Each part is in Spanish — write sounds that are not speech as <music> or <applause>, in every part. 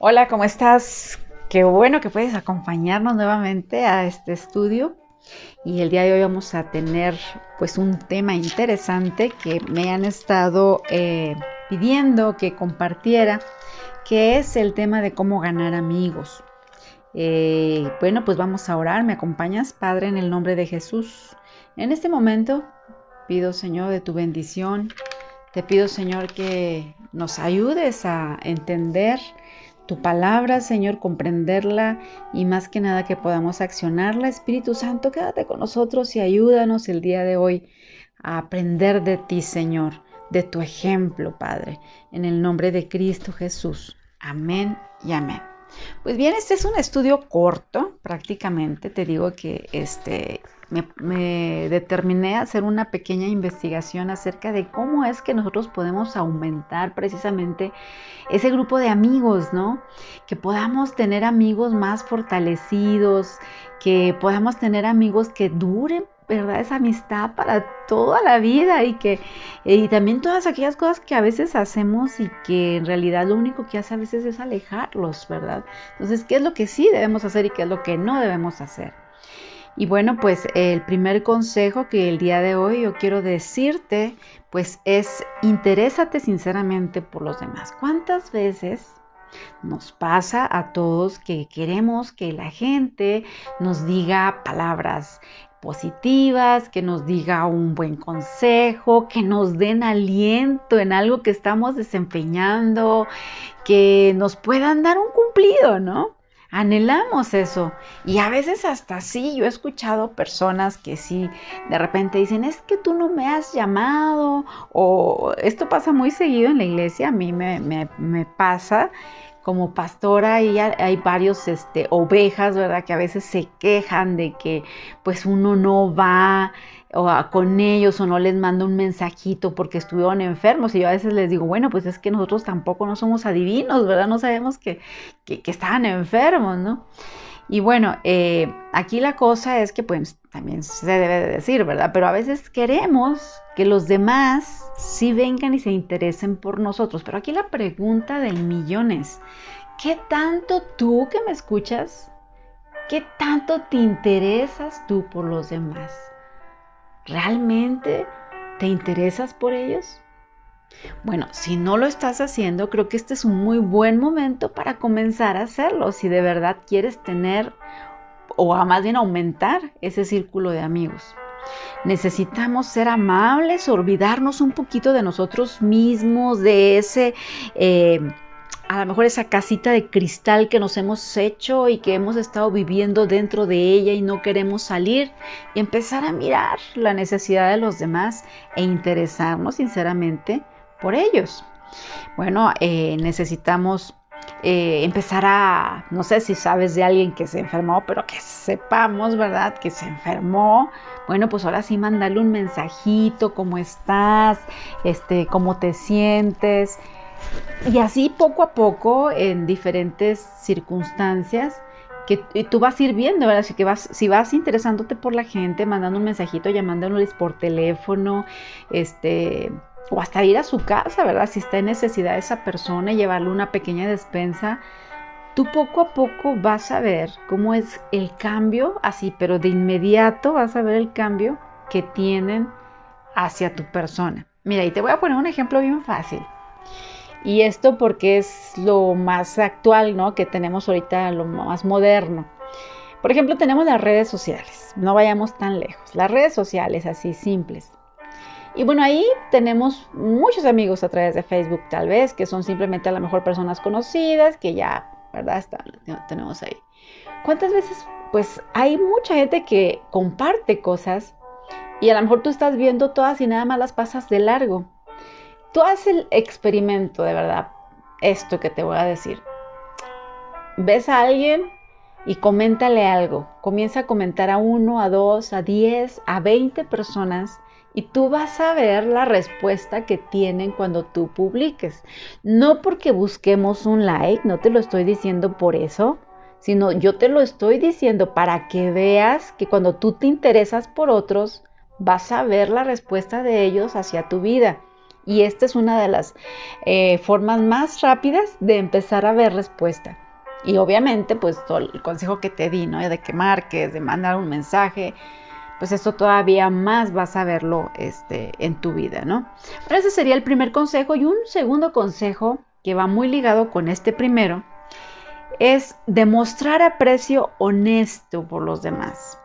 Hola, ¿cómo estás? Qué bueno que puedes acompañarnos nuevamente a este estudio. Y el día de hoy vamos a tener pues un tema interesante que me han estado eh, pidiendo que compartiera, que es el tema de cómo ganar amigos. Eh, bueno, pues vamos a orar. ¿Me acompañas, Padre, en el nombre de Jesús? En este momento pido, Señor, de tu bendición. Te pido, Señor, que nos ayudes a entender tu palabra, Señor, comprenderla y más que nada que podamos accionarla. Espíritu Santo, quédate con nosotros y ayúdanos el día de hoy a aprender de ti, Señor, de tu ejemplo, Padre, en el nombre de Cristo Jesús. Amén y amén. Pues bien, este es un estudio corto, prácticamente. Te digo que este, me, determiné a hacer una pequeña investigación acerca de cómo es que nosotros podemos aumentar precisamente ese grupo de amigos, ¿no? Que podamos tener amigos más fortalecidos, que podamos tener amigos que duren ¿verdad? Esa amistad para toda la vida y que y también todas aquellas cosas que a veces hacemos y que en realidad lo único que hace a veces es alejarlos, ¿verdad? Entonces, ¿qué es lo que sí debemos hacer y qué es lo que no debemos hacer? Y bueno, pues el primer consejo que el día de hoy yo quiero decirte, pues es interésate sinceramente por los demás. ¿Cuántas veces nos pasa a todos que queremos que la gente nos diga palabras positivas, que nos diga un buen consejo, que nos den aliento en algo que estamos desempeñando, que nos puedan dar un cumplido, ¿no? Anhelamos eso. Y a veces hasta sí, yo he escuchado personas que sí, de repente dicen, es que tú no me has llamado, o esto pasa muy seguido en la iglesia, a mí me, me pasa como pastora y hay varios este, ovejas, ¿verdad? Que a veces se quejan de que pues uno no va o con ellos o no les manda un mensajito porque estuvieron enfermos y yo a veces les digo, bueno, pues es que nosotros tampoco no somos adivinos, ¿verdad? No sabemos que, que, que estaban enfermos, ¿no? Y bueno, eh, aquí la cosa es que pues también se debe de decir, ¿verdad? Pero a veces queremos que los demás sí vengan y se interesen por nosotros. Pero aquí la pregunta del millón es, ¿qué tanto tú que me escuchas, qué tanto te interesas tú por los demás? ¿Realmente te interesas por ellos? Bueno, si no lo estás haciendo, creo que este es un muy buen momento para comenzar a hacerlo. Si de verdad quieres tener o más bien aumentar ese círculo de amigos. Necesitamos ser amables, olvidarnos un poquito de nosotros mismos, de ese, eh, a lo mejor esa casita de cristal que nos hemos hecho y que hemos estado viviendo dentro de ella y no queremos salir y empezar a mirar la necesidad de los demás e interesarnos sinceramente por ellos. Bueno, eh, necesitamos eh, empezar a, no sé si sabes de alguien que se enfermó, pero que sepamos, ¿verdad? Que se enfermó. Bueno, pues ahora sí mandarle un mensajito, cómo estás, este, cómo te sientes. Y así poco a poco, en diferentes circunstancias, que tú vas a ir viendo, ¿verdad? Si, que vas, si vas interesándote por la gente, mandando un mensajito, llamándoles por teléfono, este, o hasta ir a su casa, ¿verdad? Si está en necesidad esa persona y llevarle una pequeña despensa, tú poco a poco vas a ver cómo es el cambio, así, pero de inmediato vas a ver el cambio que tienen hacia tu persona. Mira, y te voy a poner un ejemplo bien fácil. Y esto porque es lo más actual, ¿no? Que tenemos ahorita, lo más moderno. Por ejemplo, tenemos las redes sociales. No vayamos tan lejos. Las redes sociales, así simples. Y bueno, ahí tenemos muchos amigos a través de Facebook tal vez, que son simplemente a lo mejor personas conocidas, que ya, ¿verdad? Están, tenemos ahí. ¿Cuántas veces? Pues hay mucha gente que comparte cosas y a lo mejor tú estás viendo todas y nada más las pasas de largo. Tú haces el experimento de verdad, esto que te voy a decir. Ves a alguien y coméntale algo. Comienza a comentar a uno, a dos, a diez, a veinte personas y tú vas a ver la respuesta que tienen cuando tú publiques. No porque busquemos un like, no te lo estoy diciendo por eso, sino yo te lo estoy diciendo para que veas que cuando tú te interesas por otros, vas a ver la respuesta de ellos hacia tu vida. Y esta es una de las eh, formas más rápidas de empezar a ver respuesta. Y obviamente, pues todo el consejo que te di, ¿no? De que marques, de mandar un mensaje, pues eso todavía más vas a verlo este, en tu vida, ¿no? Pero ese sería el primer consejo. Y un segundo consejo que va muy ligado con este primero es demostrar aprecio honesto por los demás.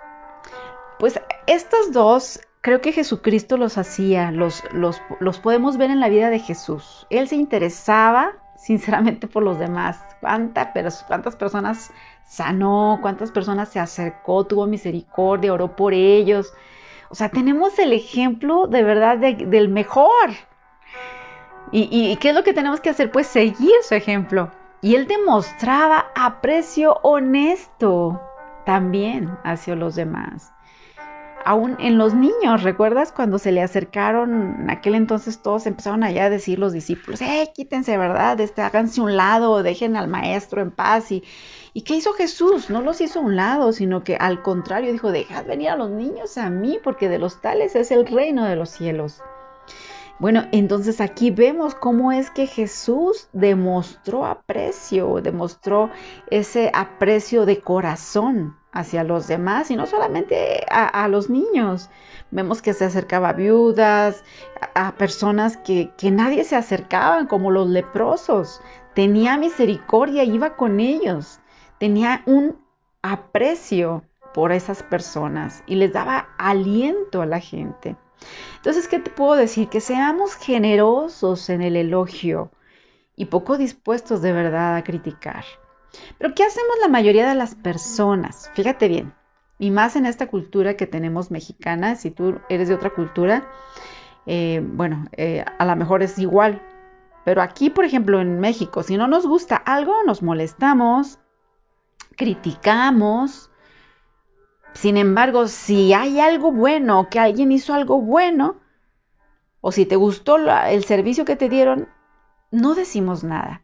Pues estos dos creo que Jesucristo los hacía, los, los, los, podemos ver en la vida de Jesús. Él se interesaba sinceramente por los demás. ¿Cuánta, ¿Cuántas personas sanó? ¿Cuántas personas se acercó? Tuvo misericordia, oró por ellos. O sea, tenemos el ejemplo de verdad del mejor. ¿Y, ¿Y qué es lo que tenemos que hacer? Pues seguir su ejemplo. Y él demostraba aprecio honesto también hacia los demás aún en los niños, ¿recuerdas cuando se le acercaron en aquel entonces todos empezaron allá a decir los discípulos, eh, quítense, ¿verdad? Este, háganse un lado, dejen al maestro en paz y, ¿Y qué hizo Jesús? No los hizo a un lado, sino que al contrario dijo, dejad venir a los niños a mí, porque de los tales es el reino de los cielos. Bueno, entonces aquí vemos cómo es que Jesús demostró aprecio, demostró ese aprecio de corazón hacia los demás y no solamente a, los niños. Vemos que se acercaba a viudas, a, personas que, nadie se acercaban, como los leprosos. Tenía misericordia, iba con ellos. Tenía un aprecio por esas personas y les daba aliento a la gente. Entonces, ¿qué te puedo decir? Que seamos generosos en el elogio y poco dispuestos de verdad a criticar. Pero ¿qué hacemos la mayoría de las personas? Fíjate bien, y más en esta cultura que tenemos mexicana, si tú eres de otra cultura, eh, bueno, eh, a lo mejor es igual. Pero aquí, por ejemplo, en México, si no nos gusta algo, nos molestamos, criticamos. Sin embargo, si hay algo bueno, que alguien hizo algo bueno, o si te gustó el servicio que te dieron, no decimos nada.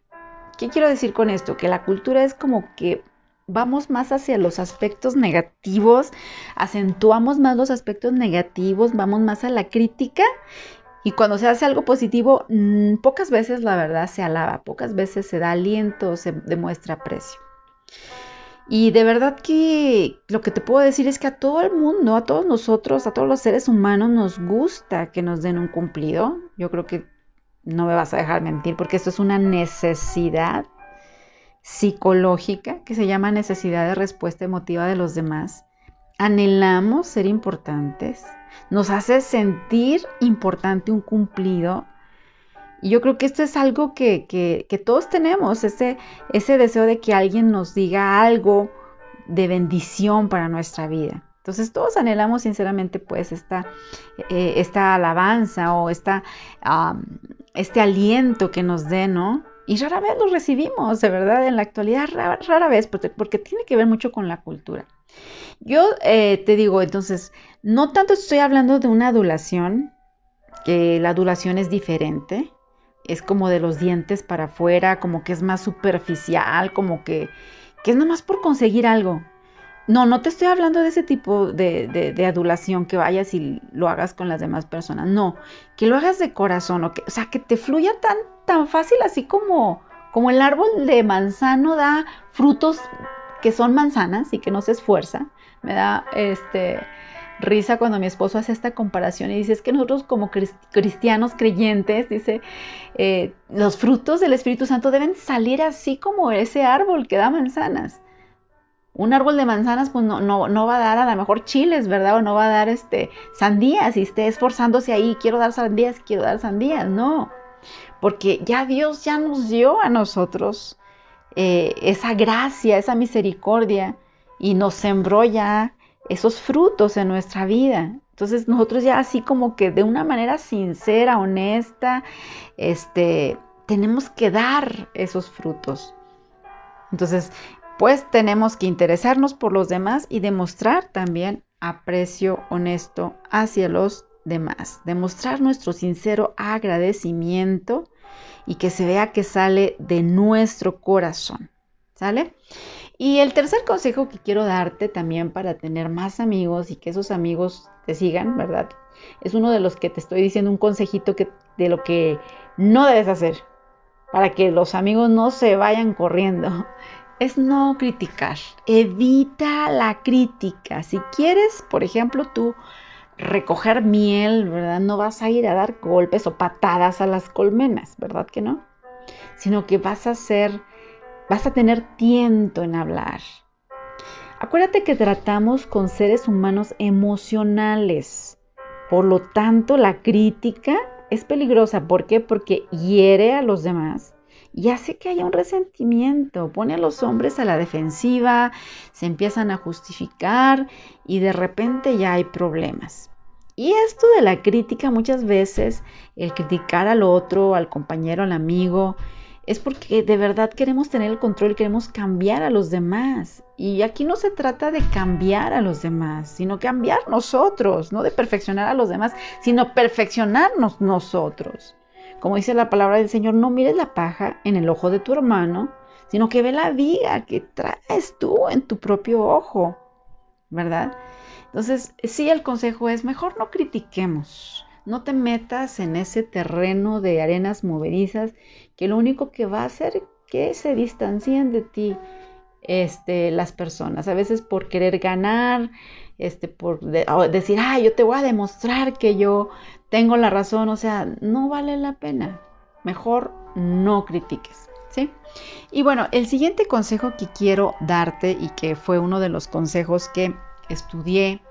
¿Qué quiero decir con esto? Que la cultura es como que vamos más hacia los aspectos negativos, acentuamos más los aspectos negativos, vamos más a la crítica y cuando se hace algo positivo, mm, pocas veces la verdad se alaba, pocas veces se da aliento, se demuestra aprecio. Y de verdad que lo que te puedo decir es que a todo el mundo, a todos nosotros, a todos los seres humanos nos gusta que nos den un cumplido. Yo creo que no me vas a dejar mentir, porque esto es una necesidad psicológica que se llama necesidad de respuesta emotiva de los demás. Anhelamos ser importantes, nos hace sentir importante un cumplido. Y yo creo que esto es algo que, que, todos tenemos, ese, ese deseo de que alguien nos diga algo de bendición para nuestra vida. Entonces todos anhelamos sinceramente pues esta, eh, esta alabanza o esta, este aliento que nos dé, ¿no? Y rara vez lo recibimos, de verdad, en la actualidad, rara, vez, porque, tiene que ver mucho con la cultura. Yo eh, te digo, entonces, no tanto estoy hablando de una adulación, que la adulación es diferente, es como de los dientes para afuera, como que es más superficial, como que, que es nomás por conseguir algo. No, no te estoy hablando de ese tipo de, adulación que vayas y lo hagas con las demás personas. No, que lo hagas de corazón, o, que, o sea, que te fluya tan, tan fácil así como, como el árbol de manzano da frutos que son manzanas y que no se esfuerza. Me da este risa cuando mi esposo hace esta comparación y dice, es que nosotros como cristianos creyentes, dice, eh, los frutos del Espíritu Santo deben salir así como ese árbol que da manzanas un árbol de manzanas pues no, no, va a dar a lo mejor chiles, ¿verdad? O no va a dar este, sandías y esté esforzándose ahí, quiero dar sandías, quiero dar sandías, no. Porque ya Dios ya nos dio a nosotros eh, esa gracia, esa misericordia y nos sembró ya esos frutos en nuestra vida. Entonces nosotros ya así como que de una manera sincera, honesta, este, tenemos que dar esos frutos. Entonces, pues tenemos que interesarnos por los demás y demostrar también aprecio honesto hacia los demás, demostrar nuestro sincero agradecimiento y que se vea que sale de nuestro corazón. ¿Sale? Y el tercer consejo que quiero darte también para tener más amigos y que esos amigos te sigan, ¿verdad? es uno de los que te estoy diciendo un consejito de lo que no debes hacer para que los amigos no se vayan corriendo. <laughs> Es no criticar. Evita la crítica. Si quieres, por ejemplo, tú recoger miel, ¿verdad? No vas a ir a dar golpes o patadas a las colmenas, ¿verdad que no? Sino que vas a ser, vas a tener tiento en hablar. Acuérdate que tratamos con seres humanos emocionales. Por lo tanto, la crítica es peligrosa. ¿Por qué? Porque hiere a los demás y hace que haya un resentimiento, pone a los hombres a la defensiva, se empiezan a justificar y de repente ya hay problemas. Y esto de la crítica muchas veces, el criticar al otro, al compañero, al amigo, es porque de verdad queremos tener el control, queremos cambiar a los demás. Y aquí no se trata de cambiar a los demás, sino cambiar nosotros, no de perfeccionar a los demás, sino perfeccionarnos nosotros. Como dice la palabra del Señor, no mires la paja en el ojo de tu hermano, sino que ve la viga que traes tú en tu propio ojo, ¿verdad? Entonces, sí, el consejo es mejor no critiquemos, no te metas en ese terreno de arenas movedizas que lo único que va a hacer que se distancien de ti este, las personas. A veces por querer ganar, este, por decir, ah, yo te voy a demostrar que yo tengo la razón, o sea, no vale la pena. Mejor no critiques, ¿sí? Y bueno, el siguiente consejo que quiero darte y que fue uno de los consejos que estudié,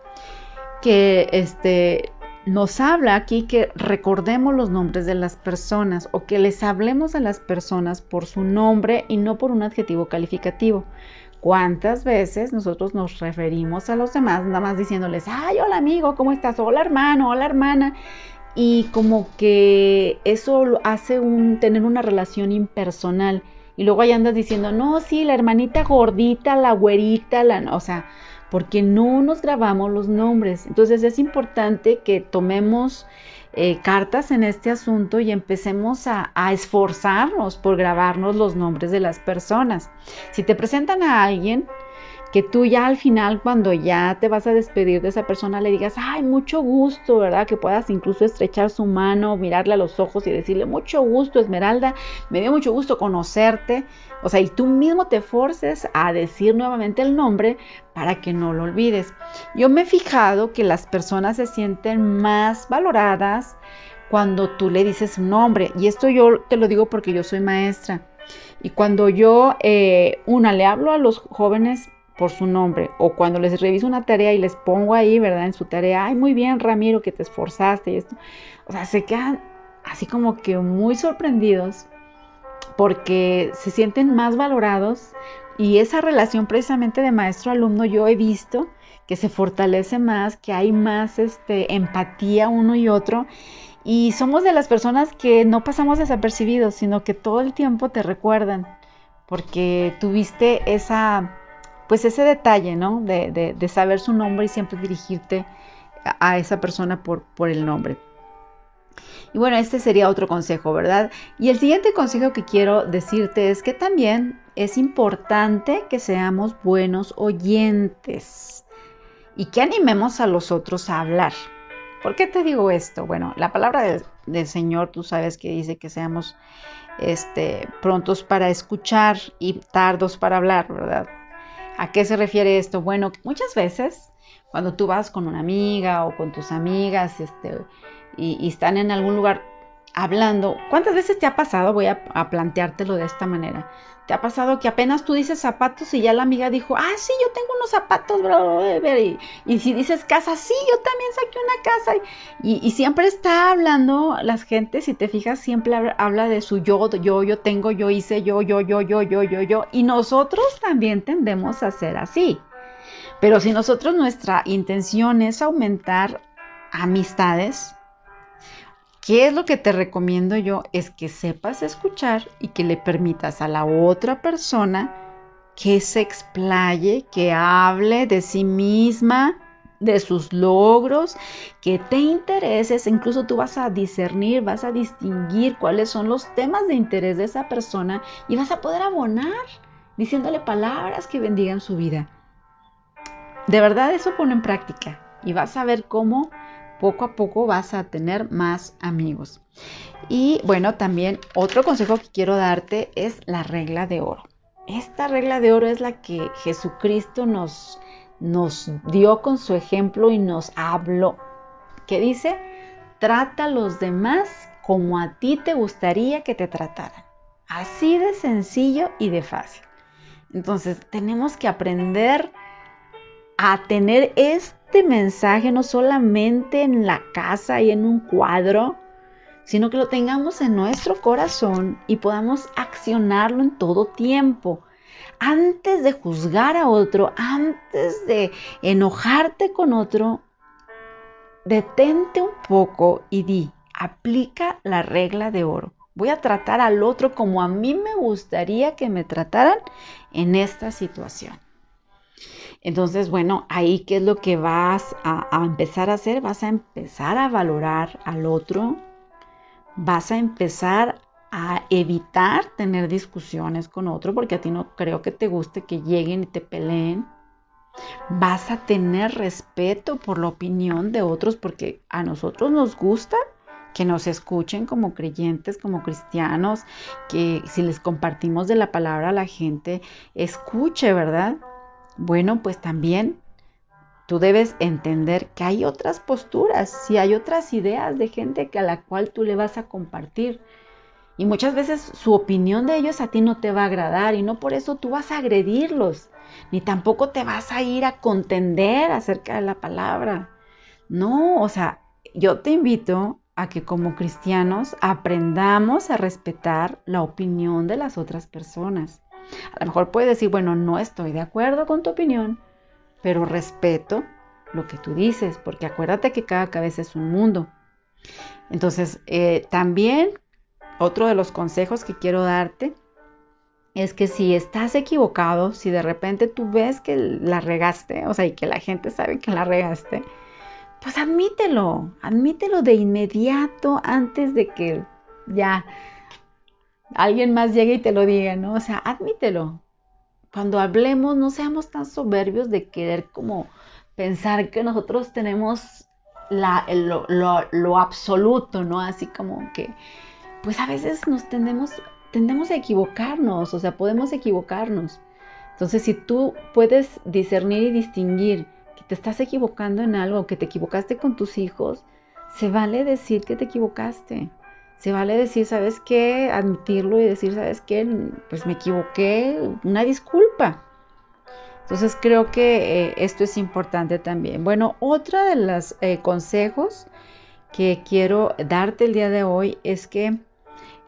que este nos habla aquí que recordemos los nombres de las personas o que les hablemos a las personas por su nombre y no por un adjetivo calificativo. ¿Cuántas veces nosotros nos referimos a los demás nada más diciéndoles, ay, hola amigo, ¿cómo estás? Hola hermano, hola hermana. Y como que eso hace un, tener una relación impersonal. Y luego ahí andas diciendo, no, sí, la hermanita gordita, la güerita, la... O sea, porque no nos grabamos los nombres. Entonces es importante que tomemos eh, cartas en este asunto y empecemos a, a, esforzarnos por grabarnos los nombres de las personas. Si te presentan a alguien, que tú ya al final, cuando ya te vas a despedir de esa persona, le digas, ay, mucho gusto, ¿verdad? Que puedas incluso estrechar su mano, mirarle a los ojos y decirle, mucho gusto, Esmeralda, me dio mucho gusto conocerte. O sea, y tú mismo te forces a decir nuevamente el nombre para que no lo olvides. Yo me he fijado que las personas se sienten más valoradas cuando tú le dices un nombre. Y esto yo te lo digo porque yo soy maestra. Y cuando yo, eh, una, le hablo a los jóvenes por su nombre o cuando les reviso una tarea y les pongo ahí, ¿verdad? En su tarea, ay, muy bien, Ramiro, que te esforzaste y esto. O sea, se quedan así como que muy sorprendidos porque se sienten más valorados y esa relación precisamente de maestro-alumno yo he visto que se fortalece más, que hay más este, empatía uno y otro y somos de las personas que no pasamos desapercibidos, sino que todo el tiempo te recuerdan porque tuviste esa pues ese detalle, ¿no? De, saber su nombre y siempre dirigirte a, esa persona por, el nombre. Y bueno, este sería otro consejo, ¿verdad? Y el siguiente consejo que quiero decirte es que también es importante que seamos buenos oyentes y que animemos a los otros a hablar. ¿Por qué te digo esto? Bueno, la palabra del, del Señor, tú sabes que dice que seamos este, prontos para escuchar y tardos para hablar, ¿verdad? ¿A qué se refiere esto? Bueno, muchas veces cuando tú vas con una amiga o con tus amigas este, y, están en algún lugar hablando, ¿cuántas veces te ha pasado? Voy a, planteártelo de esta manera. ¿Te ha pasado que apenas tú dices zapatos y ya la amiga dijo, ah, sí, yo tengo unos zapatos, bro, y, y si dices casa, sí, yo también saqué una casa. Y, siempre está hablando las gentes, si te fijas, siempre habla de su yo, yo, yo tengo, yo hice, yo, yo, yo, yo, yo, yo, yo. Y nosotros también tendemos a ser así. Pero si nosotros nuestra intención es aumentar amistades, ¿Qué es lo que te recomiendo yo? Es que sepas escuchar y que le permitas a la otra persona que se explaye, que hable de sí misma, de sus logros, que te intereses, incluso tú vas a discernir, vas a distinguir cuáles son los temas de interés de esa persona y vas a poder abonar diciéndole palabras que bendigan su vida. De verdad eso pone en práctica y vas a ver cómo poco a poco vas a tener más amigos. Y bueno, también otro consejo que quiero darte es la regla de oro. Esta regla de oro es la que Jesucristo nos, nos dio con su ejemplo y nos habló. Que dice, trata a los demás como a ti te gustaría que te trataran. Así de sencillo y de fácil. Entonces tenemos que aprender a tener este mensaje no solamente en la casa y en un cuadro, sino que lo tengamos en nuestro corazón y podamos accionarlo en todo tiempo. Antes de juzgar a otro, antes de enojarte con otro, detente un poco y di, aplica la regla de oro. Voy a tratar al otro como a mí me gustaría que me trataran en esta situación. Entonces, bueno, ahí qué es lo que vas a, a, empezar a hacer? Vas a empezar a valorar al otro, vas a empezar a evitar tener discusiones con otro, porque a ti no creo que te guste que lleguen y te peleen. Vas a tener respeto por la opinión de otros, porque a nosotros nos gusta que nos escuchen como creyentes, como cristianos, que si les compartimos de la palabra a la gente, escuche, ¿verdad? Bueno, pues también tú debes entender que hay otras posturas, si hay otras ideas de gente que a la cual tú le vas a compartir. Y muchas veces su opinión de ellos a ti no te va a agradar y no por eso tú vas a agredirlos, ni tampoco te vas a ir a contender acerca de la palabra. No, o sea, yo te invito a que como cristianos aprendamos a respetar la opinión de las otras personas. A lo mejor puedes decir, bueno, no estoy de acuerdo con tu opinión, pero respeto lo que tú dices, porque acuérdate que cada cabeza es un mundo. Entonces, eh, también otro de los consejos que quiero darte es que si estás equivocado, si de repente tú ves que la regaste, o sea, y que la gente sabe que la regaste, pues admítelo, admítelo de inmediato antes de que ya alguien más llegue y te lo diga, ¿no? O sea, admítelo, cuando hablemos no seamos tan soberbios de querer como pensar que nosotros tenemos lo, absoluto, ¿no? Así como que, pues a veces nos tendemos, tendemos a equivocarnos, o sea, podemos equivocarnos. Entonces, si tú puedes discernir y distinguir que te estás equivocando en algo, que te equivocaste con tus hijos, se vale decir que te equivocaste. Se vale decir, ¿sabes qué? Admitirlo y decir, ¿sabes qué? Pues me equivoqué, una disculpa. Entonces creo que eh, esto es importante también. Bueno, otra de los eh, consejos que quiero darte el día de hoy es que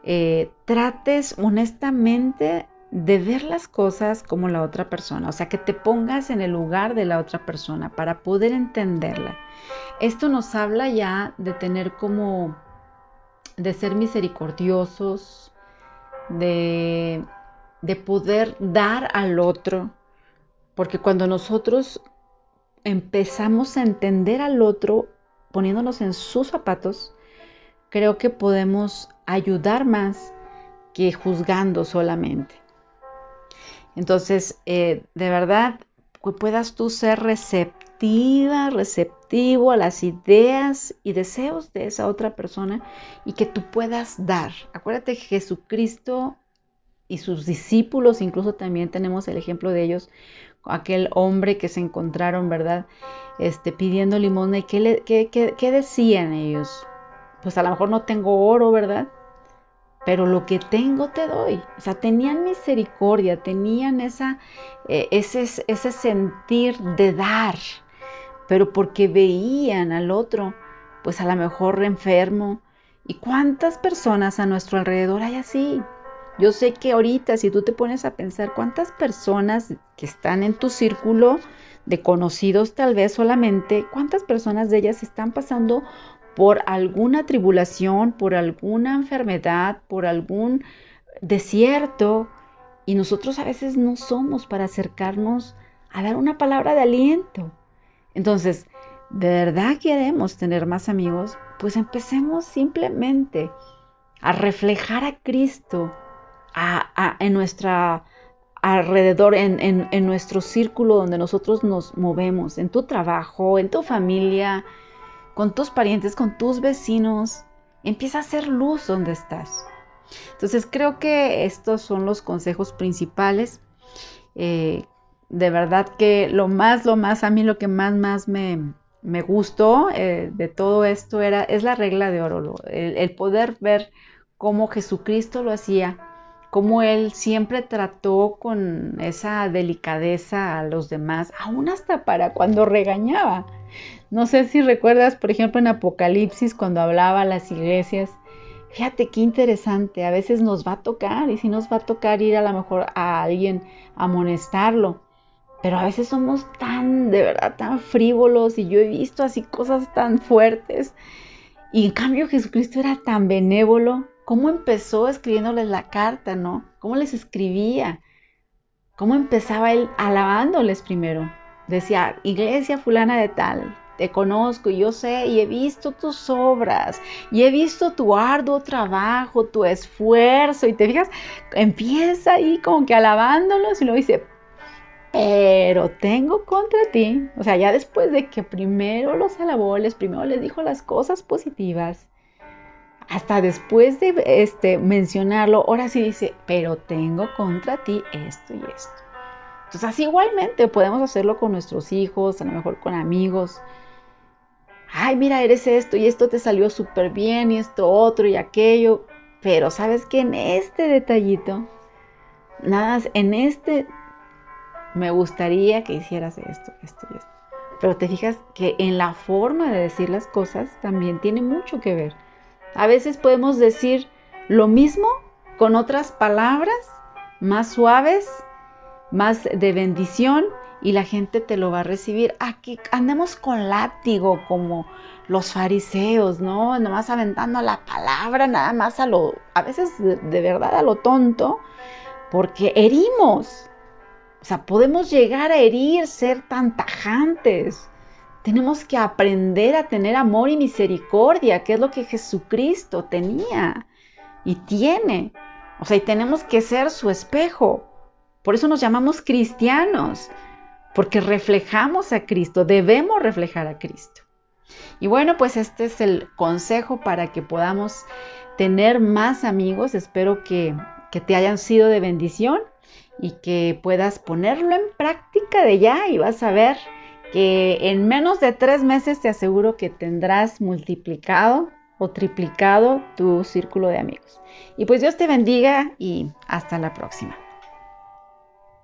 eh, trates honestamente de ver las cosas como la otra persona, o sea, que te pongas en el lugar de la otra persona para poder entenderla. Esto nos habla ya de tener como de ser misericordiosos, de, de poder dar al otro, porque cuando nosotros empezamos a entender al otro poniéndonos en sus zapatos, creo que podemos ayudar más que juzgando solamente. Entonces, eh, de verdad, puedas tú ser receptiva, a las ideas y deseos de esa otra persona y que tú puedas dar. Acuérdate que Jesucristo y sus discípulos, incluso también tenemos el ejemplo de ellos, aquel hombre que se encontraron, ¿verdad? Este, pidiendo limosna y ¿qué, qué decían ellos? Pues a lo mejor no tengo oro, ¿verdad? pero lo que tengo te doy. O sea, tenían misericordia, tenían esa, eh, ese, ese sentir de dar, pero porque veían al otro, pues a lo mejor enfermo. ¿Y cuántas personas a nuestro alrededor hay así? Yo sé que ahorita, si tú te pones a pensar cuántas personas que están en tu círculo de conocidos tal vez solamente, cuántas personas de ellas están pasando por alguna tribulación, por alguna enfermedad, por algún desierto, y nosotros a veces no somos para acercarnos a dar una palabra de aliento. Entonces, ¿de verdad queremos tener más amigos? Pues empecemos simplemente a reflejar a Cristo en nuestra alrededor, en, nuestro círculo donde nosotros nos movemos, en tu trabajo, en tu familia, con tus parientes, con tus vecinos. Empieza a hacer luz donde estás. Entonces creo que estos son los consejos principales. Eh, de verdad que lo más, lo más, a mí lo que más, más me, me gustó eh, de todo esto era, es la regla de oro, el, poder ver cómo Jesucristo lo hacía, cómo Él siempre trató con esa delicadeza a los demás, aún hasta para cuando regañaba. No sé si recuerdas, por ejemplo, en Apocalipsis, cuando hablaba a las iglesias, fíjate qué interesante, a veces nos va a tocar, y si nos va a tocar ir a lo mejor a alguien a amonestarlo, pero a veces somos tan, de verdad, tan frívolos y yo he visto así cosas tan fuertes. Y en cambio Jesucristo era tan benévolo. ¿Cómo empezó escribiéndoles la carta, no? ¿Cómo les escribía? ¿Cómo empezaba él alabándoles primero? Decía, iglesia fulana de tal, te conozco y yo sé y he visto tus obras y he visto tu arduo trabajo, tu esfuerzo y te fijas, empieza ahí como que alabándolos y luego dice, pero tengo contra ti, o sea, ya después de que primero los alabó, les primero les dijo las cosas positivas, hasta después de este, mencionarlo, ahora sí dice, pero tengo contra ti esto y esto. Entonces, así igualmente podemos hacerlo con nuestros hijos, a lo mejor con amigos. Ay, mira, eres esto y esto te salió súper bien y esto otro y aquello. Pero sabes que en este detallito, nada, en este me gustaría que hicieras esto, esto y esto. Pero te fijas que en la forma de decir las cosas también tiene mucho que ver. A veces podemos decir lo mismo con otras palabras más suaves, más de bendición y la gente te lo va a recibir. Aquí andamos con látigo como los fariseos, ¿no? Nomás aventando la palabra, nada más a lo, a veces de verdad a lo tonto, porque herimos, o sea, podemos llegar a herir, ser tan tajantes. Tenemos que aprender a tener amor y misericordia, que es lo que Jesucristo tenía y tiene. O sea, y tenemos que ser su espejo. Por eso nos llamamos cristianos, porque reflejamos a Cristo, debemos reflejar a Cristo. Y bueno, pues este es el consejo para que podamos tener más amigos. Espero que, que te hayan sido de bendición y que puedas ponerlo en práctica de ya y vas a ver que en menos de tres meses te aseguro que tendrás multiplicado o triplicado tu círculo de amigos. Y pues Dios te bendiga y hasta la próxima.